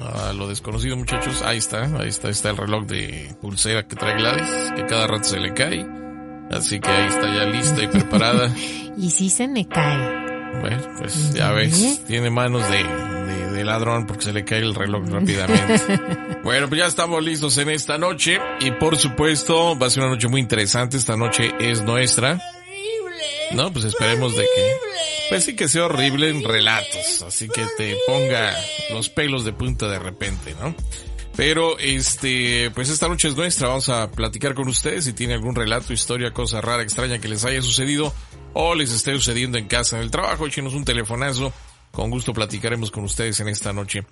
a lo desconocido, muchachos. Ahí está, ahí está, está el reloj de pulsera que trae Gladys, que cada rato se le cae. Así que ahí está ya lista y preparada. y si se me cae. Bueno, pues ya ves, tiene manos de, de, ladrón porque se le cae el reloj rápidamente. bueno, pues ya estamos listos en esta noche y por supuesto va a ser una noche muy interesante. Esta noche es nuestra. No, pues esperemos de que pues sí que sea horrible en relatos, así que te ponga los pelos de punta de repente, ¿no? Pero este, pues esta noche es nuestra, vamos a platicar con ustedes si tiene algún relato, historia, cosa rara, extraña que les haya sucedido o les esté sucediendo en casa, en el trabajo, échenos un telefonazo, con gusto platicaremos con ustedes en esta noche.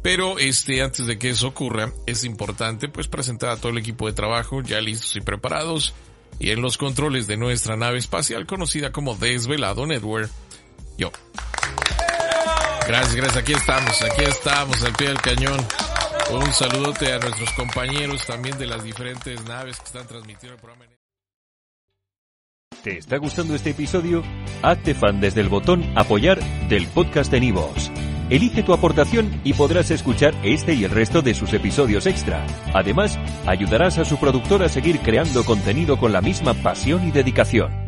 Pero este, antes de que eso ocurra, es importante pues presentar a todo el equipo de trabajo ya listos y preparados y en los controles de nuestra nave espacial conocida como Desvelado Network yo. Gracias, gracias. Aquí estamos, aquí estamos al pie del cañón. Un saludote a nuestros compañeros también de las diferentes naves que están transmitiendo el programa. ¿Te está gustando este episodio? Hazte fan desde el botón apoyar del podcast de Nivos. Elige tu aportación y podrás escuchar este y el resto de sus episodios extra. Además, ayudarás a su productor a seguir creando contenido con la misma pasión y dedicación.